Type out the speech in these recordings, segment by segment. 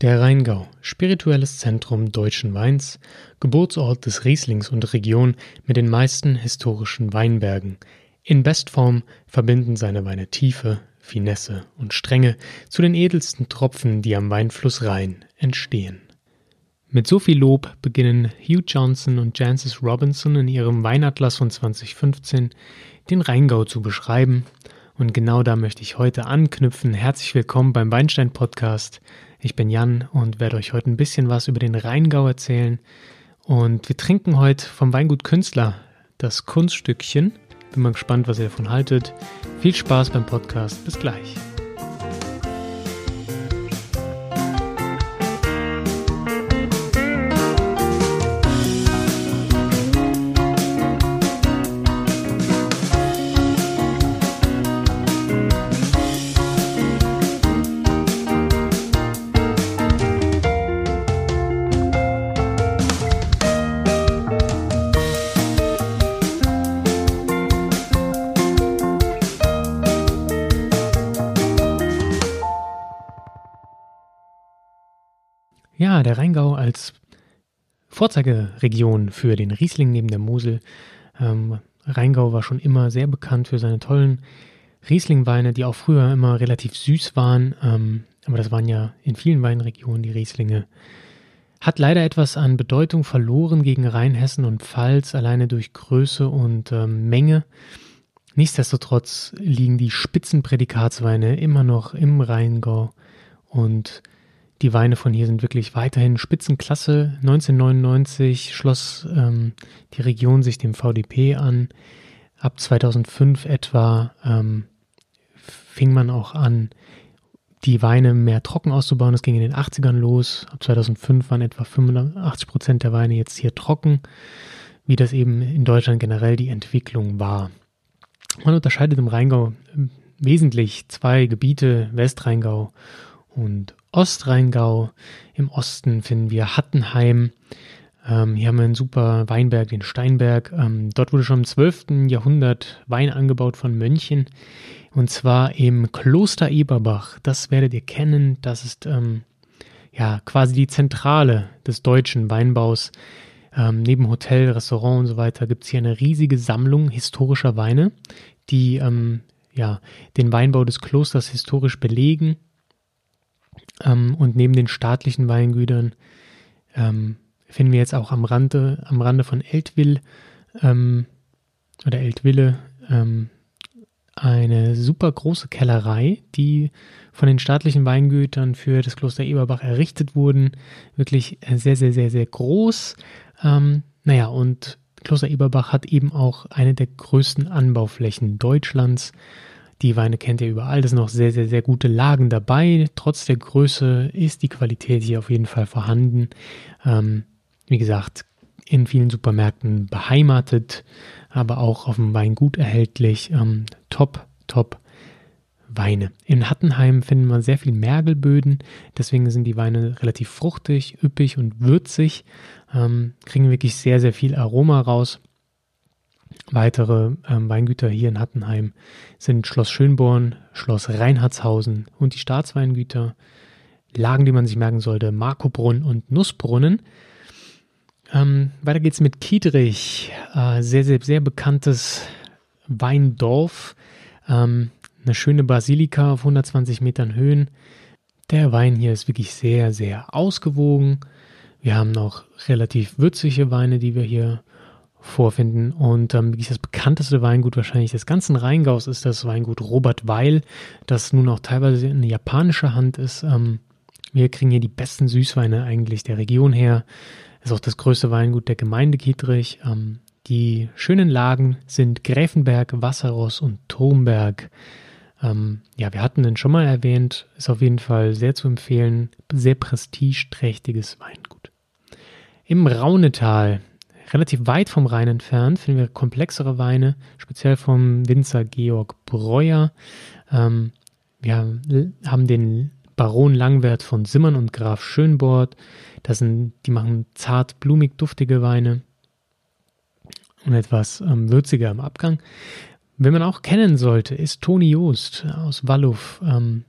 Der Rheingau, spirituelles Zentrum deutschen Weins, Geburtsort des Rieslings und Region mit den meisten historischen Weinbergen. In Bestform verbinden seine Weine Tiefe, Finesse und Strenge zu den edelsten Tropfen, die am Weinfluss Rhein entstehen. Mit so viel Lob beginnen Hugh Johnson und Jancis Robinson in ihrem Weinatlas von 2015 den Rheingau zu beschreiben. Und genau da möchte ich heute anknüpfen. Herzlich willkommen beim Weinstein Podcast. Ich bin Jan und werde euch heute ein bisschen was über den Rheingau erzählen. Und wir trinken heute vom Weingut Künstler das Kunststückchen. Bin mal gespannt, was ihr davon haltet. Viel Spaß beim Podcast. Bis gleich. Ja, der Rheingau als Vorzeigeregion für den Riesling neben der Mosel. Ähm, Rheingau war schon immer sehr bekannt für seine tollen Rieslingweine, die auch früher immer relativ süß waren. Ähm, aber das waren ja in vielen Weinregionen die Rieslinge. Hat leider etwas an Bedeutung verloren gegen Rheinhessen und Pfalz, alleine durch Größe und ähm, Menge. Nichtsdestotrotz liegen die Spitzenprädikatsweine immer noch im Rheingau und die Weine von hier sind wirklich weiterhin Spitzenklasse. 1999 schloss ähm, die Region sich dem VDP an. Ab 2005 etwa ähm, fing man auch an, die Weine mehr trocken auszubauen. Das ging in den 80ern los. Ab 2005 waren etwa 85 Prozent der Weine jetzt hier trocken, wie das eben in Deutschland generell die Entwicklung war. Man unterscheidet im Rheingau ähm, wesentlich zwei Gebiete, Westrheingau und Ostrheingau. Im Osten finden wir Hattenheim. Ähm, hier haben wir einen super Weinberg, den Steinberg. Ähm, dort wurde schon im 12. Jahrhundert Wein angebaut von Mönchen. Und zwar im Kloster Eberbach. Das werdet ihr kennen. Das ist ähm, ja quasi die Zentrale des deutschen Weinbaus. Ähm, neben Hotel, Restaurant und so weiter gibt es hier eine riesige Sammlung historischer Weine, die ähm, ja, den Weinbau des Klosters historisch belegen ähm, und neben den staatlichen Weingütern ähm, finden wir jetzt auch am Rande, am Rande von Eltville ähm, oder Eltville ähm, eine super große Kellerei, die von den staatlichen Weingütern für das Kloster Eberbach errichtet wurden. Wirklich sehr, sehr, sehr, sehr groß. Ähm, naja, und Kloster Eberbach hat eben auch eine der größten Anbauflächen Deutschlands. Die Weine kennt ihr überall. Das sind noch sehr, sehr, sehr gute Lagen dabei. Trotz der Größe ist die Qualität hier auf jeden Fall vorhanden. Ähm, wie gesagt, in vielen Supermärkten beheimatet, aber auch auf dem Weingut erhältlich. Ähm, top, top Weine. In Hattenheim finden wir sehr viel Mergelböden, deswegen sind die Weine relativ fruchtig, üppig und würzig, ähm, kriegen wirklich sehr, sehr viel Aroma raus. Weitere ähm, Weingüter hier in Hattenheim sind Schloss Schönborn, Schloss Reinhardshausen und die Staatsweingüter. Lagen, die man sich merken sollte, Markobrunn und Nussbrunnen. Ähm, weiter geht's mit Kiedrich, äh, sehr, sehr, sehr bekanntes Weindorf. Ähm, eine schöne Basilika auf 120 Metern Höhen. Der Wein hier ist wirklich sehr, sehr ausgewogen. Wir haben noch relativ würzige Weine, die wir hier vorfinden. Und ähm, das bekannteste Weingut wahrscheinlich des ganzen Rheingaus ist das Weingut Robert Weil, das nun auch teilweise in japanischer Hand ist. Ähm, wir kriegen hier die besten Süßweine eigentlich der Region her. Ist auch das größte Weingut der Gemeinde Kietrich. Ähm, die schönen Lagen sind Gräfenberg, Wasserross und Turmberg. Ähm, ja, wir hatten den schon mal erwähnt. Ist auf jeden Fall sehr zu empfehlen. Sehr prestigeträchtiges Weingut. Im Raunetal Relativ weit vom Rhein entfernt finden wir komplexere Weine, speziell vom Winzer Georg Breuer. Ähm, wir haben den Baron Langwert von Simmern und Graf Schönbord. Das sind, die machen zart, blumig, duftige Weine und etwas ähm, würziger im Abgang. Wenn man auch kennen sollte, ist Toni Joost aus Walluf. Ähm,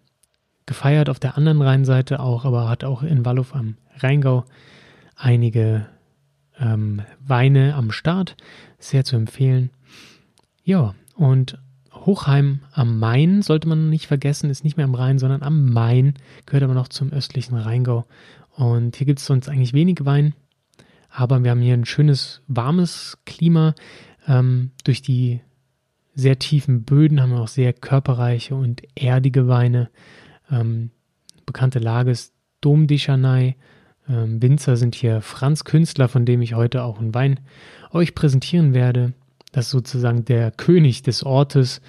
gefeiert auf der anderen Rheinseite auch, aber hat auch in Wallow am Rheingau einige ähm, Weine am Start. Sehr zu empfehlen. Ja, und Hochheim am Main sollte man nicht vergessen, ist nicht mehr am Rhein, sondern am Main, gehört aber noch zum östlichen Rheingau. Und hier gibt es sonst eigentlich wenig Wein, aber wir haben hier ein schönes, warmes Klima. Ähm, durch die sehr tiefen Böden haben wir auch sehr körperreiche und erdige Weine. Ähm, bekannte Lage ist Dom de Chanay. Ähm, Winzer sind hier Franz Künstler, von dem ich heute auch einen Wein euch präsentieren werde. Das ist sozusagen der König des Ortes.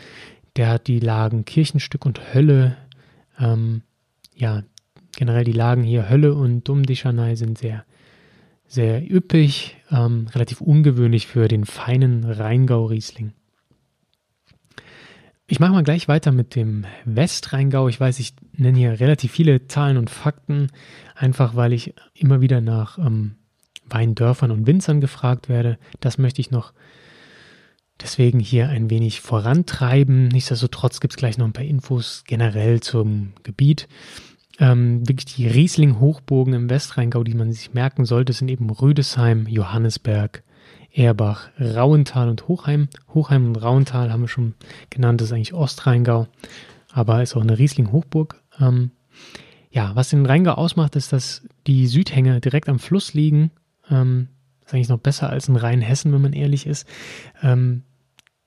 Der hat die Lagen Kirchenstück und Hölle. Ähm, ja, generell die Lagen hier Hölle und Chanay sind sehr, sehr üppig, ähm, relativ ungewöhnlich für den feinen Rheingau-Riesling. Ich mache mal gleich weiter mit dem Westrheingau. Ich weiß, ich nenne hier relativ viele Zahlen und Fakten, einfach weil ich immer wieder nach ähm, Weindörfern und Winzern gefragt werde. Das möchte ich noch deswegen hier ein wenig vorantreiben. Nichtsdestotrotz gibt es gleich noch ein paar Infos generell zum Gebiet. Ähm, wirklich die Riesling-Hochburgen im Westrheingau, die man sich merken sollte, sind eben Rüdesheim, Johannesberg, Erbach, Rauental und Hochheim. Hochheim und Rauental haben wir schon genannt, das ist eigentlich Ostrheingau, aber ist auch eine Riesling-Hochburg. Ähm, ja, was den Rheingau ausmacht, ist, dass die Südhänge direkt am Fluss liegen. Ähm, ist eigentlich noch besser als in Rheinhessen, wenn man ehrlich ist. Ähm,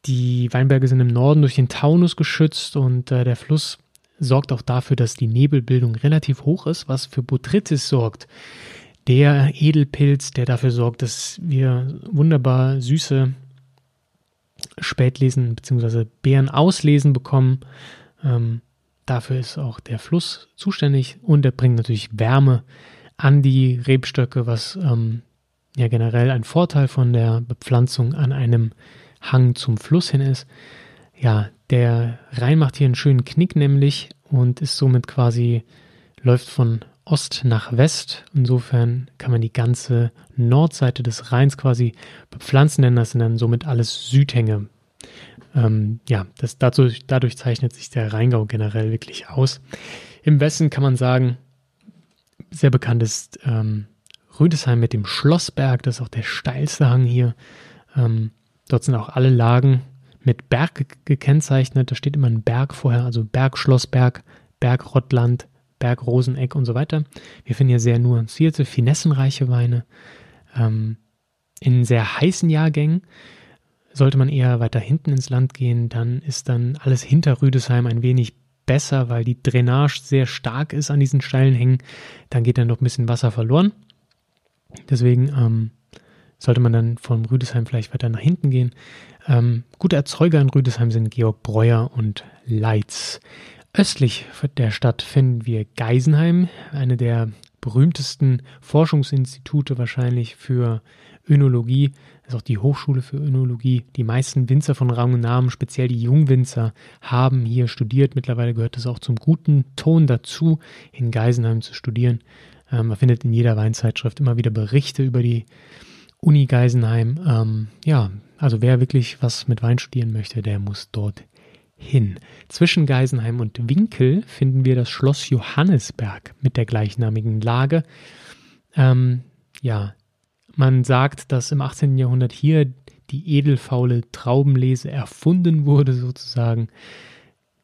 die Weinberge sind im Norden durch den Taunus geschützt und äh, der Fluss sorgt auch dafür, dass die Nebelbildung relativ hoch ist, was für Botrytis sorgt der Edelpilz, der dafür sorgt, dass wir wunderbar süße Spätlesen bzw. Beeren auslesen bekommen. Ähm, dafür ist auch der Fluss zuständig und er bringt natürlich Wärme an die Rebstöcke, was ähm, ja generell ein Vorteil von der Bepflanzung an einem Hang zum Fluss hin ist. Ja, der Rhein macht hier einen schönen Knick nämlich und ist somit quasi, läuft von Ost nach West. Insofern kann man die ganze Nordseite des Rheins quasi bepflanzen, denn das sind dann somit alles Südhänge. Ähm, ja, das, dazu, dadurch zeichnet sich der Rheingau generell wirklich aus. Im Westen kann man sagen, sehr bekannt ist ähm, Rüdesheim mit dem Schlossberg, das ist auch der steilste Hang hier. Ähm, dort sind auch alle Lagen mit Berg gekennzeichnet. Da steht immer ein Berg vorher, also Berg, Schlossberg, Berg, Rottland, Berg, Roseneck und so weiter. Wir finden hier sehr nuancierte, finessenreiche Weine. Ähm, in sehr heißen Jahrgängen sollte man eher weiter hinten ins Land gehen, dann ist dann alles hinter Rüdesheim ein wenig besser, weil die Drainage sehr stark ist an diesen steilen Hängen. Dann geht dann noch ein bisschen Wasser verloren. Deswegen ähm, sollte man dann vom Rüdesheim vielleicht weiter nach hinten gehen. Ähm, gute Erzeuger in Rüdesheim sind Georg Breuer und Leitz. Östlich der Stadt finden wir Geisenheim, eine der berühmtesten Forschungsinstitute wahrscheinlich für Önologie. Das ist auch die Hochschule für Önologie. Die meisten Winzer von Rang und Namen, speziell die Jungwinzer, haben hier studiert. Mittlerweile gehört es auch zum guten Ton dazu, in Geisenheim zu studieren. Ähm, man findet in jeder Weinzeitschrift immer wieder Berichte über die Uni Geisenheim. Ähm, ja, also wer wirklich was mit Wein studieren möchte, der muss dort hin. Zwischen Geisenheim und Winkel finden wir das Schloss Johannesberg mit der gleichnamigen Lage. Ähm, ja, man sagt, dass im 18. Jahrhundert hier die edelfaule Traubenlese erfunden wurde, sozusagen.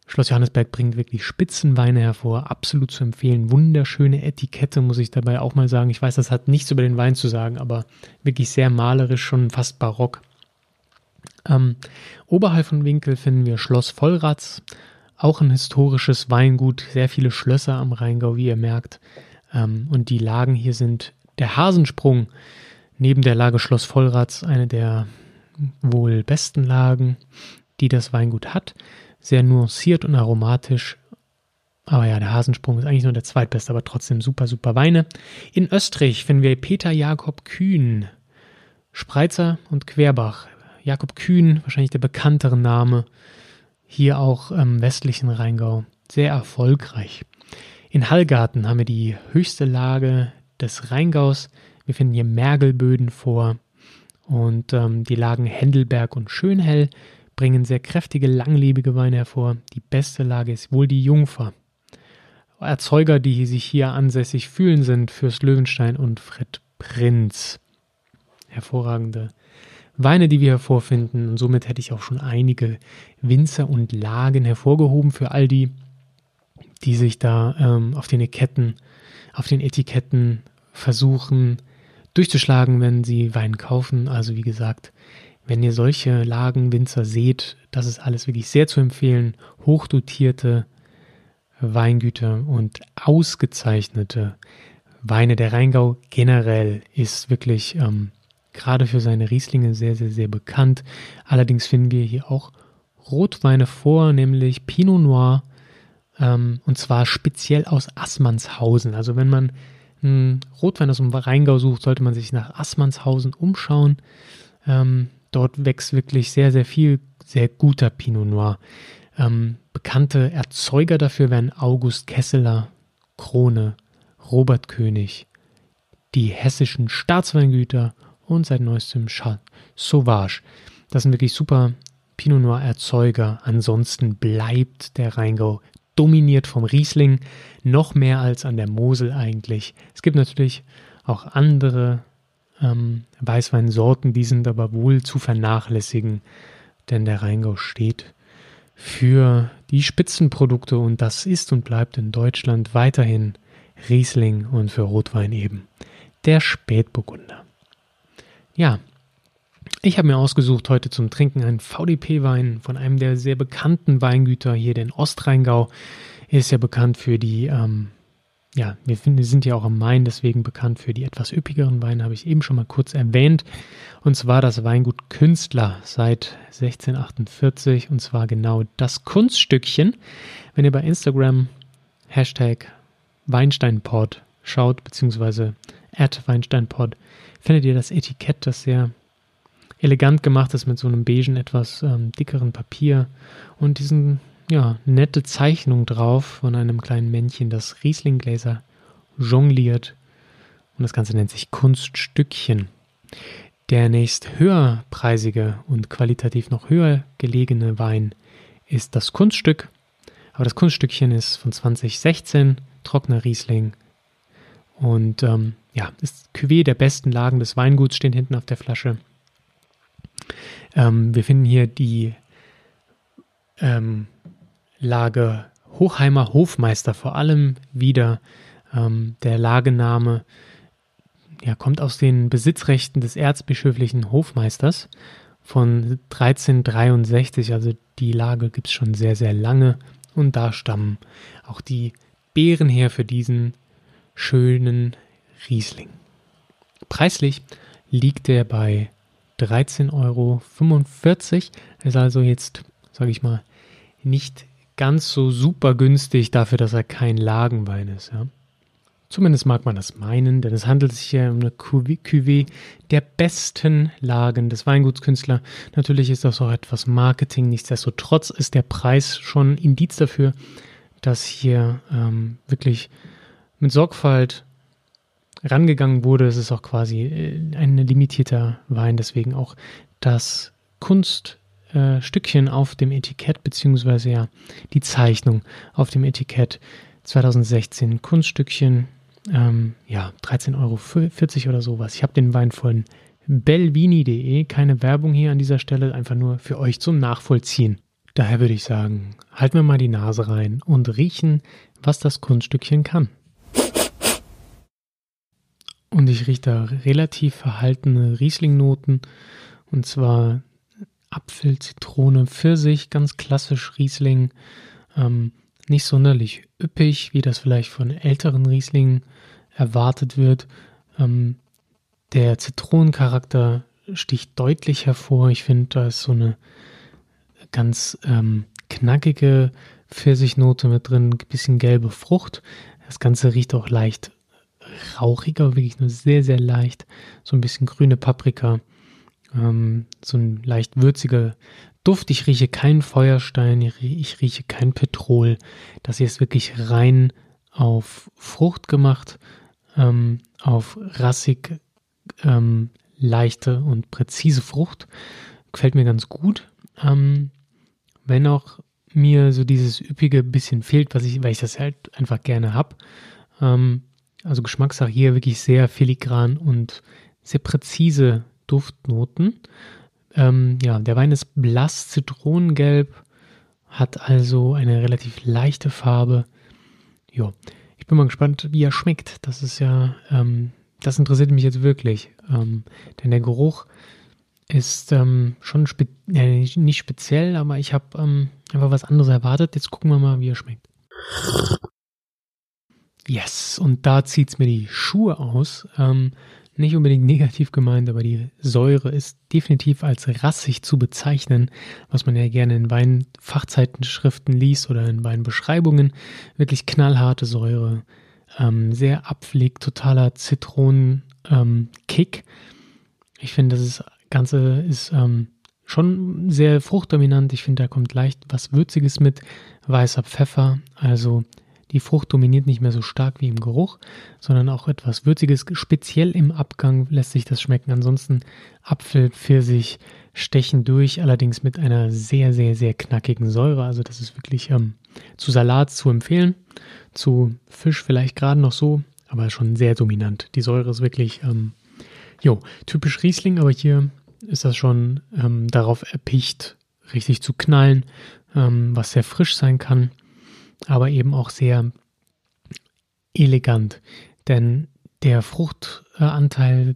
Schloss Johannesberg bringt wirklich Spitzenweine hervor, absolut zu empfehlen. Wunderschöne Etikette, muss ich dabei auch mal sagen. Ich weiß, das hat nichts über den Wein zu sagen, aber wirklich sehr malerisch, schon fast barock. Ähm, oberhalb von Winkel finden wir Schloss Vollratz, auch ein historisches Weingut, sehr viele Schlösser am Rheingau, wie ihr merkt. Ähm, und die Lagen hier sind der Hasensprung, neben der Lage Schloss Vollratz eine der wohl besten Lagen, die das Weingut hat. Sehr nuanciert und aromatisch. Aber ja, der Hasensprung ist eigentlich nur der zweitbeste, aber trotzdem super, super Weine. In Österreich finden wir Peter Jakob Kühn, Spreizer und Querbach. Jakob Kühn, wahrscheinlich der bekanntere Name, hier auch im westlichen Rheingau, sehr erfolgreich. In Hallgarten haben wir die höchste Lage des Rheingaus. Wir finden hier Mergelböden vor und ähm, die Lagen Händelberg und Schönhell bringen sehr kräftige, langlebige Weine hervor. Die beste Lage ist wohl die Jungfer. Erzeuger, die sich hier ansässig fühlen, sind Fürst Löwenstein und Fred Prinz. Hervorragende Weine, die wir hervorfinden. Und somit hätte ich auch schon einige Winzer und Lagen hervorgehoben für all die, die sich da ähm, auf den Etiketten, auf den Etiketten versuchen durchzuschlagen, wenn sie Wein kaufen. Also wie gesagt, wenn ihr solche Lagen, Winzer seht, das ist alles wirklich sehr zu empfehlen. Hochdotierte Weingüter und ausgezeichnete Weine. Der Rheingau generell ist wirklich ähm, gerade für seine Rieslinge sehr, sehr, sehr bekannt. Allerdings finden wir hier auch Rotweine vor, nämlich Pinot Noir ähm, und zwar speziell aus Assmannshausen. Also wenn man einen Rotwein aus dem Rheingau sucht, sollte man sich nach Assmannshausen umschauen. Ähm, dort wächst wirklich sehr, sehr viel sehr guter Pinot Noir. Ähm, bekannte Erzeuger dafür wären August Kesseler, Krone, Robert König, die hessischen Staatsweingüter und seit neuestem Sauvage. Das sind wirklich super Pinot Noir Erzeuger. Ansonsten bleibt der Rheingau dominiert vom Riesling, noch mehr als an der Mosel eigentlich. Es gibt natürlich auch andere ähm, Weißweinsorten, die sind aber wohl zu vernachlässigen, denn der Rheingau steht für die Spitzenprodukte und das ist und bleibt in Deutschland weiterhin Riesling und für Rotwein eben der Spätburgunder. Ja, ich habe mir ausgesucht heute zum Trinken einen VDP-Wein von einem der sehr bekannten Weingüter hier, den Ostrheingau. Er ist ja bekannt für die, ähm, ja, wir, sind ja auch am Main, deswegen bekannt für die etwas üppigeren Weine, habe ich eben schon mal kurz erwähnt. Und zwar das Weingut Künstler seit 1648 und zwar genau das Kunststückchen. Wenn ihr bei Instagram Hashtag Weinsteinpod schaut, beziehungsweise at Weinsteinpod, findet ihr das Etikett, das sehr elegant gemacht ist mit so einem beigen, etwas ähm, dickeren Papier und diesen, ja, nette Zeichnung drauf von einem kleinen Männchen, das Rieslinggläser jongliert. Und das Ganze nennt sich Kunststückchen. Der nächst höherpreisige und qualitativ noch höher gelegene Wein ist das Kunststück. Aber das Kunststückchen ist von 2016, trockener Riesling. Und ähm, ja, ist Cuvée der besten Lagen des Weinguts, stehen hinten auf der Flasche. Ähm, wir finden hier die ähm, Lage Hochheimer Hofmeister vor allem wieder. Ähm, der Lagename ja, kommt aus den Besitzrechten des erzbischöflichen Hofmeisters von 1363. Also die Lage gibt es schon sehr, sehr lange. Und da stammen auch die Beeren her für diesen schönen Riesling. Preislich liegt er bei 13,45 Euro. Ist also jetzt, sage ich mal, nicht ganz so super günstig dafür, dass er kein Lagenwein ist. Ja. Zumindest mag man das meinen, denn es handelt sich ja um eine Cuvée der besten Lagen des Weingutskünstlers. Natürlich ist das auch etwas Marketing. Nichtsdestotrotz ist der Preis schon Indiz dafür, dass hier ähm, wirklich mit Sorgfalt rangegangen wurde. Es ist auch quasi äh, ein limitierter Wein, deswegen auch das Kunststückchen äh, auf dem Etikett, beziehungsweise ja die Zeichnung auf dem Etikett 2016 Kunststückchen, ähm, ja, 13,40 Euro oder sowas. Ich habe den Wein von belvini.de, keine Werbung hier an dieser Stelle, einfach nur für euch zum Nachvollziehen. Daher würde ich sagen, halten wir mal die Nase rein und riechen, was das Kunststückchen kann. Und ich rieche da relativ verhaltene Riesling-Noten. Und zwar Apfel, Zitrone, Pfirsich, ganz klassisch Riesling. Ähm, nicht sonderlich üppig, wie das vielleicht von älteren Rieslingen erwartet wird. Ähm, der Zitronencharakter sticht deutlich hervor. Ich finde, da ist so eine ganz ähm, knackige Pfirsichnote mit drin, ein bisschen gelbe Frucht. Das Ganze riecht auch leicht rauchiger, wirklich nur sehr, sehr leicht. So ein bisschen grüne Paprika. Ähm, so ein leicht würziger Duft. Ich rieche keinen Feuerstein, ich rieche kein Petrol. Das hier ist wirklich rein auf Frucht gemacht, ähm, auf rassig, ähm, leichte und präzise Frucht. Gefällt mir ganz gut. Ähm, wenn auch mir so dieses üppige bisschen fehlt, was ich, weil ich das halt einfach gerne habe. Ähm, also Geschmackssache hier wirklich sehr filigran und sehr präzise Duftnoten. Ähm, ja, der Wein ist blass zitronengelb, hat also eine relativ leichte Farbe. Ja, ich bin mal gespannt, wie er schmeckt. Das ist ja, ähm, das interessiert mich jetzt wirklich. Ähm, denn der Geruch ist ähm, schon spe äh, nicht speziell, aber ich habe ähm, einfach was anderes erwartet. Jetzt gucken wir mal, wie er schmeckt. Yes, und da zieht es mir die Schuhe aus. Ähm, nicht unbedingt negativ gemeint, aber die Säure ist definitiv als rassig zu bezeichnen, was man ja gerne in Weinfachzeitenschriften liest oder in Weinbeschreibungen. Wirklich knallharte Säure, ähm, sehr abpflegt, totaler Zitronenkick. Ähm, ich finde, das Ganze ist ähm, schon sehr fruchtdominant. Ich finde, da kommt leicht was Würziges mit, weißer Pfeffer, also die Frucht dominiert nicht mehr so stark wie im Geruch, sondern auch etwas Würziges. Speziell im Abgang lässt sich das schmecken. Ansonsten Apfel, Pfirsich stechen durch, allerdings mit einer sehr, sehr, sehr knackigen Säure. Also das ist wirklich ähm, zu Salat zu empfehlen. Zu Fisch vielleicht gerade noch so, aber schon sehr dominant. Die Säure ist wirklich, ähm, jo, typisch Riesling, aber hier ist das schon ähm, darauf erpicht, richtig zu knallen, ähm, was sehr frisch sein kann aber eben auch sehr elegant. Denn der Fruchtanteil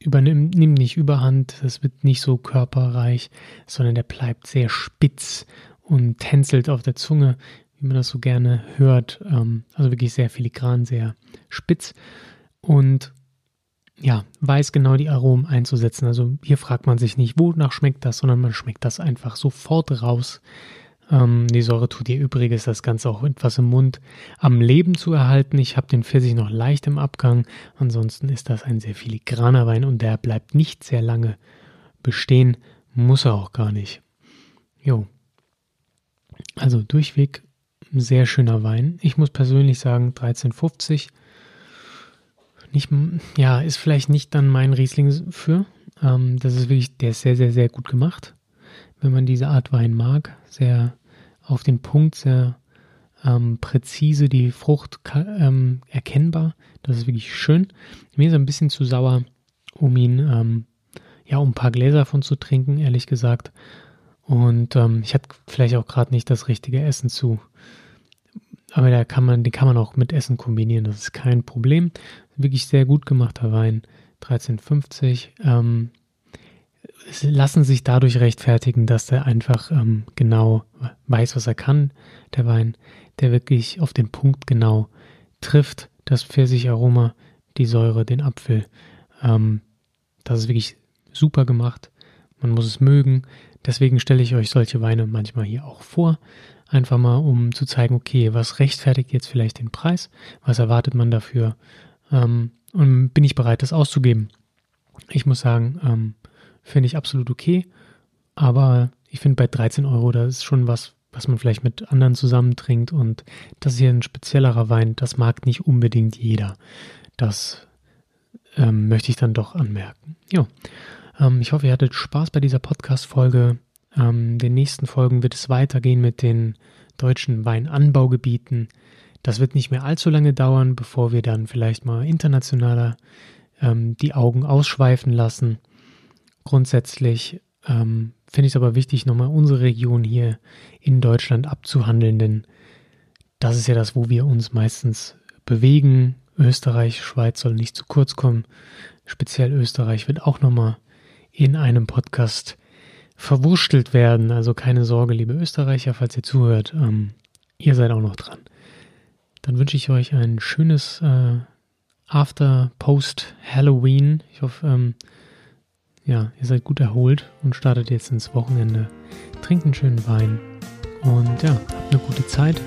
übernimmt nimmt nicht überhand, es wird nicht so körperreich, sondern der bleibt sehr spitz und tänzelt auf der Zunge, wie man das so gerne hört. Ähm, also wirklich sehr filigran, sehr spitz und ja, weiß genau die Aromen einzusetzen. Also hier fragt man sich nicht, wonach schmeckt das, sondern man schmeckt das einfach sofort raus. Ähm, die Säure tut ihr Übriges, das Ganze auch etwas im Mund am Leben zu erhalten. Ich habe den Pfirsich noch leicht im Abgang. Ansonsten ist das ein sehr filigraner Wein und der bleibt nicht sehr lange bestehen. Muss er auch gar nicht. Jo. Also durchweg sehr schöner Wein. Ich muss persönlich sagen, 1350. Nicht, ja, ist vielleicht nicht dann mein Riesling für. Ähm, das ist wirklich, der ist sehr, sehr, sehr gut gemacht wenn man diese Art Wein mag. Sehr auf den Punkt, sehr ähm, präzise, die Frucht ähm, erkennbar. Das ist wirklich schön. Mir ist ein bisschen zu sauer, um ihn, ähm, ja, um ein paar Gläser von zu trinken, ehrlich gesagt. Und ähm, ich hatte vielleicht auch gerade nicht das richtige Essen zu. Aber da kann man, den kann man auch mit Essen kombinieren. Das ist kein Problem. Wirklich sehr gut gemachter Wein. 1350. Lassen sich dadurch rechtfertigen, dass er einfach ähm, genau weiß, was er kann, der Wein, der wirklich auf den Punkt genau trifft, das Pfirsicheroma, die Säure, den Apfel. Ähm, das ist wirklich super gemacht. Man muss es mögen. Deswegen stelle ich euch solche Weine manchmal hier auch vor. Einfach mal, um zu zeigen, okay, was rechtfertigt jetzt vielleicht den Preis? Was erwartet man dafür? Ähm, und bin ich bereit, das auszugeben? Ich muss sagen, ähm, finde ich absolut okay. Aber ich finde bei 13 Euro, da ist schon was, was man vielleicht mit anderen zusammentrinkt. Und das ist hier ein speziellerer Wein, das mag nicht unbedingt jeder. Das ähm, möchte ich dann doch anmerken. Ja, ähm, ich hoffe, ihr hattet Spaß bei dieser Podcast-Folge. Ähm, in den nächsten Folgen wird es weitergehen mit den deutschen Weinanbaugebieten. Das wird nicht mehr allzu lange dauern, bevor wir dann vielleicht mal internationaler ähm, die Augen ausschweifen lassen. Grundsätzlich ähm, finde ich es aber wichtig, nochmal unsere Region hier in Deutschland abzuhandeln, denn das ist ja das, wo wir uns meistens bewegen. Österreich, Schweiz soll nicht zu kurz kommen. Speziell Österreich wird auch nochmal in einem Podcast verwurschtelt werden. Also keine Sorge, liebe Österreicher, falls ihr zuhört, ähm, ihr seid auch noch dran. Dann wünsche ich euch ein schönes äh, After Post Halloween. Ich hoffe, ähm, ja, ihr seid gut erholt und startet jetzt ins Wochenende. Trinkt einen schönen Wein und ja, habt eine gute Zeit.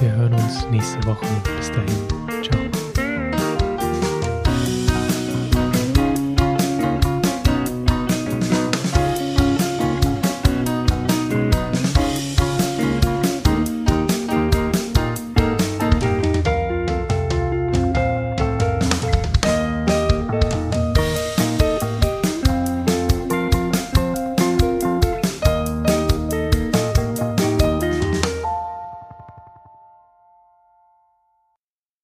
Wir hören uns nächste Woche. Bis dahin. Ciao.